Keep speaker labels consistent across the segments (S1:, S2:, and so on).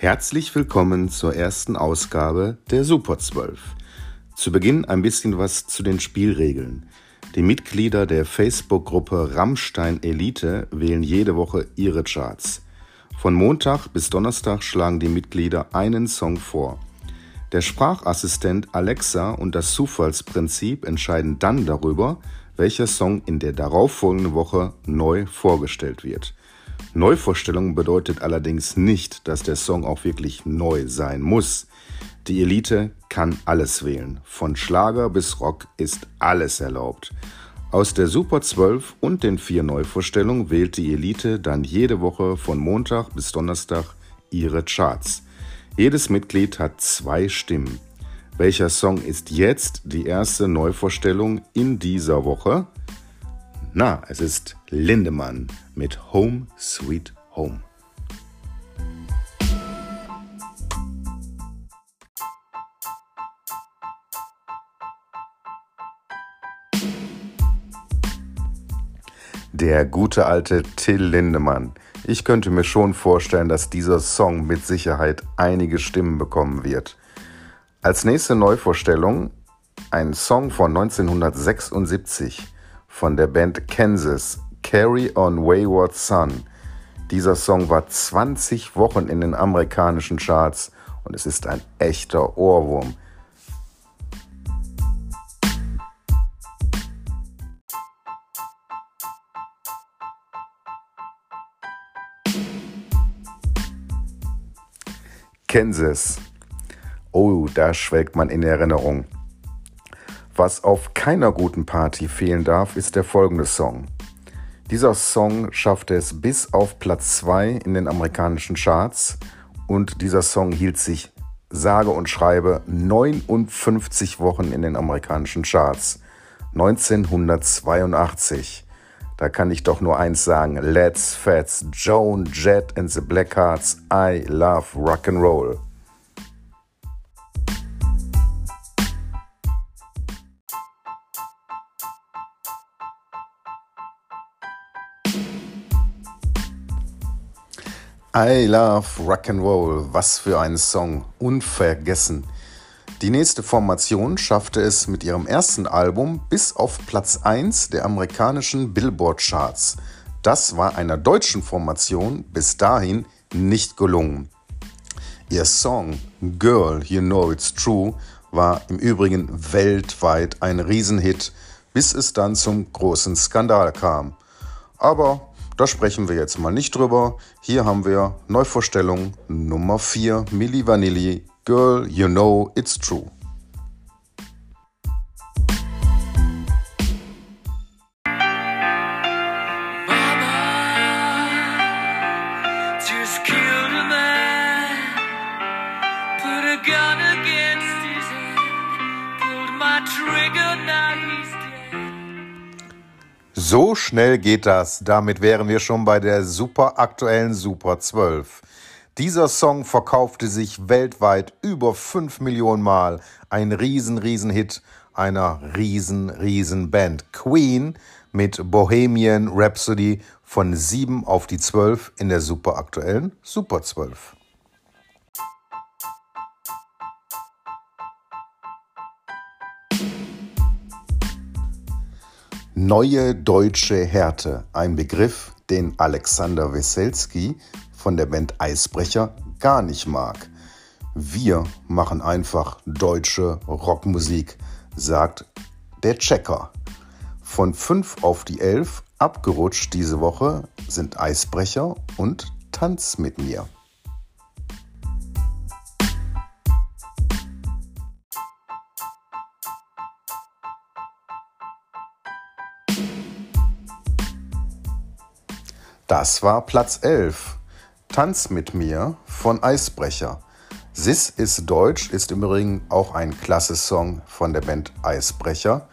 S1: Herzlich willkommen zur ersten Ausgabe der Super 12. Zu Beginn ein bisschen was zu den Spielregeln. Die Mitglieder der Facebook-Gruppe Rammstein Elite wählen jede Woche ihre Charts. Von Montag bis Donnerstag schlagen die Mitglieder einen Song vor. Der Sprachassistent Alexa und das Zufallsprinzip entscheiden dann darüber, welcher Song in der darauffolgenden Woche neu vorgestellt wird. Neuvorstellung bedeutet allerdings nicht, dass der Song auch wirklich neu sein muss. Die Elite kann alles wählen. Von Schlager bis Rock ist alles erlaubt. Aus der Super 12 und den vier Neuvorstellungen wählt die Elite dann jede Woche von Montag bis Donnerstag ihre Charts. Jedes Mitglied hat zwei Stimmen. Welcher Song ist jetzt die erste Neuvorstellung in dieser Woche? Na, es ist Lindemann mit Home Sweet Home. Der gute alte Till Lindemann. Ich könnte mir schon vorstellen, dass dieser Song mit Sicherheit einige Stimmen bekommen wird. Als nächste Neuvorstellung ein Song von 1976 von der Band Kansas, Carry on Wayward Son. Dieser Song war 20 Wochen in den amerikanischen Charts und es ist ein echter Ohrwurm. Kansas. Oh, da schwelgt man in Erinnerung. Was auf keiner guten Party fehlen darf, ist der folgende Song. Dieser Song schaffte es bis auf Platz 2 in den amerikanischen Charts und dieser Song hielt sich sage und schreibe 59 Wochen in den amerikanischen Charts. 1982. Da kann ich doch nur eins sagen. Let's Fats, Joan Jett and the Blackhearts, I love rock I Love Rock and Roll, was für ein Song, unvergessen. Die nächste Formation schaffte es mit ihrem ersten Album bis auf Platz 1 der amerikanischen Billboard Charts. Das war einer deutschen Formation bis dahin nicht gelungen. Ihr Song Girl, You Know It's True war im Übrigen weltweit ein Riesenhit, bis es dann zum großen Skandal kam. Aber da sprechen wir jetzt mal nicht drüber. Hier haben wir Neuvorstellung Nummer 4, Milli Vanilli, Girl, You Know It's True. So schnell geht das. Damit wären wir schon bei der super aktuellen Super 12. Dieser Song verkaufte sich weltweit über 5 Millionen Mal. Ein riesen, riesen Hit einer riesen, riesen Band. Queen mit Bohemian Rhapsody von 7 auf die 12 in der super aktuellen Super 12. Neue deutsche Härte, ein Begriff, den Alexander Weselski von der Band Eisbrecher gar nicht mag. Wir machen einfach deutsche Rockmusik, sagt der Checker. Von 5 auf die 11 abgerutscht diese Woche sind Eisbrecher und Tanz mit mir. Das war Platz 11. Tanz mit mir von Eisbrecher. Sis ist Deutsch ist im Übrigen auch ein klasse Song von der Band Eisbrecher.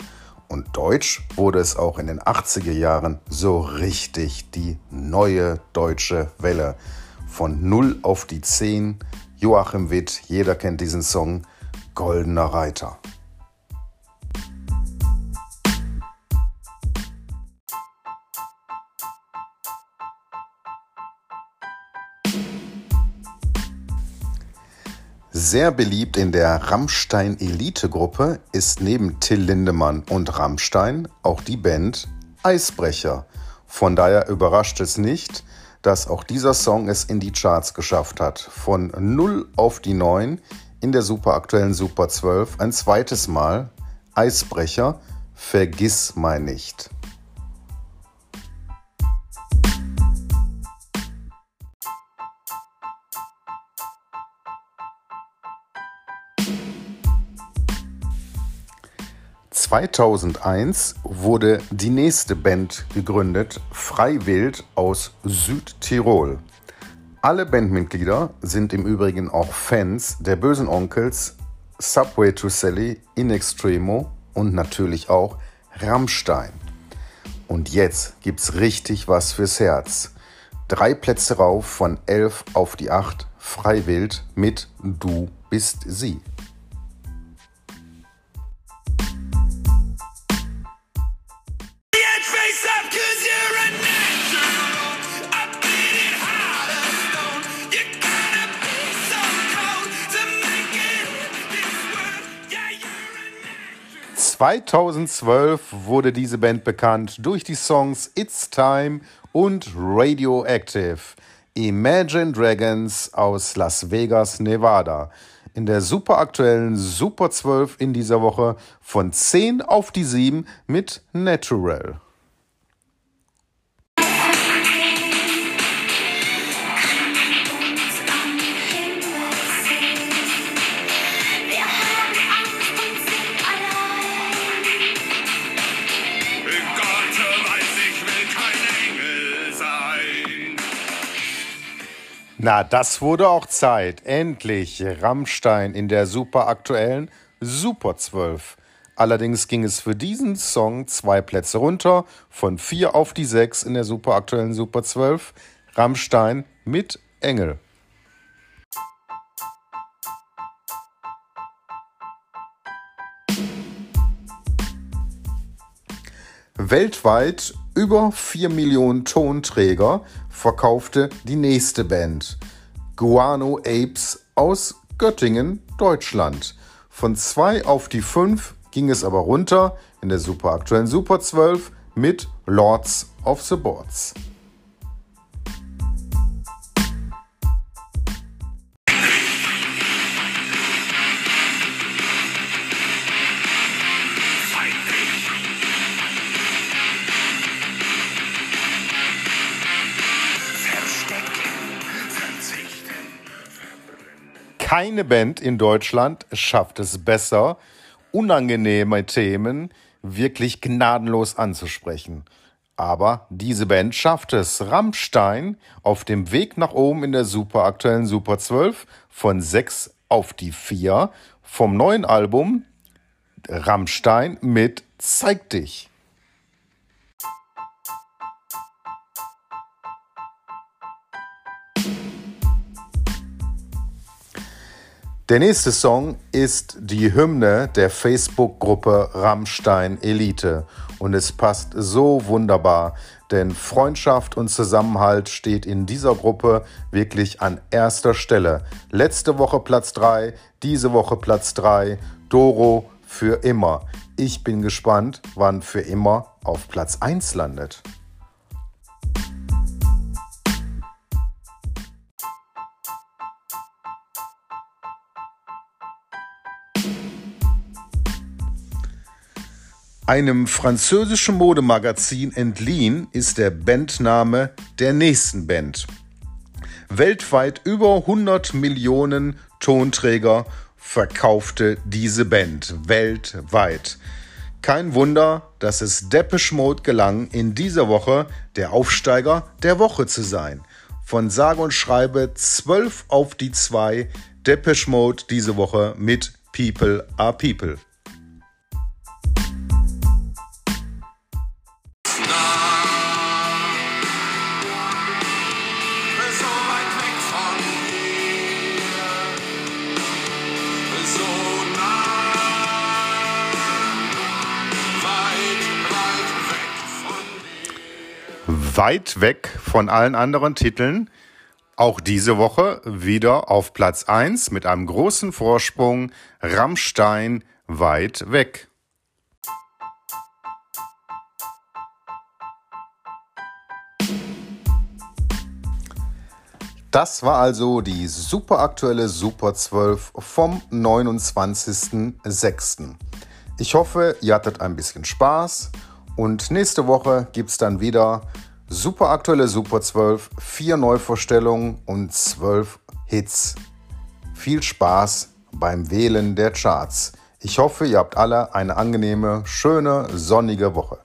S1: Und Deutsch wurde es auch in den 80er Jahren so richtig die neue deutsche Welle. Von 0 auf die 10. Joachim Witt, jeder kennt diesen Song, Goldener Reiter. Sehr beliebt in der Rammstein Elite-Gruppe ist neben Till Lindemann und Rammstein auch die Band Eisbrecher. Von daher überrascht es nicht, dass auch dieser Song es in die Charts geschafft hat. Von 0 auf die 9 in der superaktuellen Super 12 ein zweites Mal Eisbrecher, vergiss mein nicht. 2001 wurde die nächste Band gegründet, Freiwild aus Südtirol. Alle Bandmitglieder sind im Übrigen auch Fans der bösen Onkels Subway to Sally, In Extremo und natürlich auch Rammstein. Und jetzt gibt's richtig was fürs Herz. Drei Plätze rauf von 11 auf die 8, Freiwild mit Du bist sie. ...2012 wurde diese Band bekannt durch die Songs It's Time und Radioactive. Imagine Dragons aus Las Vegas, Nevada. In der superaktuellen Super 12 in dieser Woche von 10 auf die 7 mit Natural. Na, das wurde auch Zeit. Endlich Rammstein in der superaktuellen Super 12. Allerdings ging es für diesen Song zwei Plätze runter, von 4 auf die 6 in der superaktuellen Super 12. Rammstein mit Engel. Weltweit über 4 Millionen Tonträger verkaufte die nächste Band, Guano Apes aus Göttingen, Deutschland. Von 2 auf die 5 ging es aber runter in der superaktuellen Super 12 mit Lords of the Boards. Keine Band in Deutschland schafft es besser, unangenehme Themen wirklich gnadenlos anzusprechen. Aber diese Band schafft es. Rammstein auf dem Weg nach oben in der superaktuellen Super 12 von 6 auf die 4 vom neuen Album Rammstein mit Zeig dich. Der nächste Song ist die Hymne der Facebook-Gruppe Rammstein Elite und es passt so wunderbar, denn Freundschaft und Zusammenhalt steht in dieser Gruppe wirklich an erster Stelle. Letzte Woche Platz 3, diese Woche Platz 3, Doro für immer. Ich bin gespannt, wann für immer auf Platz 1 landet. Einem französischen Modemagazin entliehen ist der Bandname der nächsten Band. Weltweit über 100 Millionen Tonträger verkaufte diese Band weltweit. Kein Wunder, dass es Depeche Mode gelang, in dieser Woche der Aufsteiger der Woche zu sein. Von sage und schreibe 12 auf die 2 Depeche Mode diese Woche mit People are People. Weit weg von allen anderen Titeln. Auch diese Woche wieder auf Platz 1 mit einem großen Vorsprung Rammstein weit weg. Das war also die super aktuelle Super 12 vom 29.06. Ich hoffe, ihr hattet ein bisschen Spaß und nächste Woche gibt es dann wieder super aktuelle Super 12, vier Neuvorstellungen und zwölf Hits. Viel Spaß beim Wählen der Charts. Ich hoffe, ihr habt alle eine angenehme, schöne, sonnige Woche.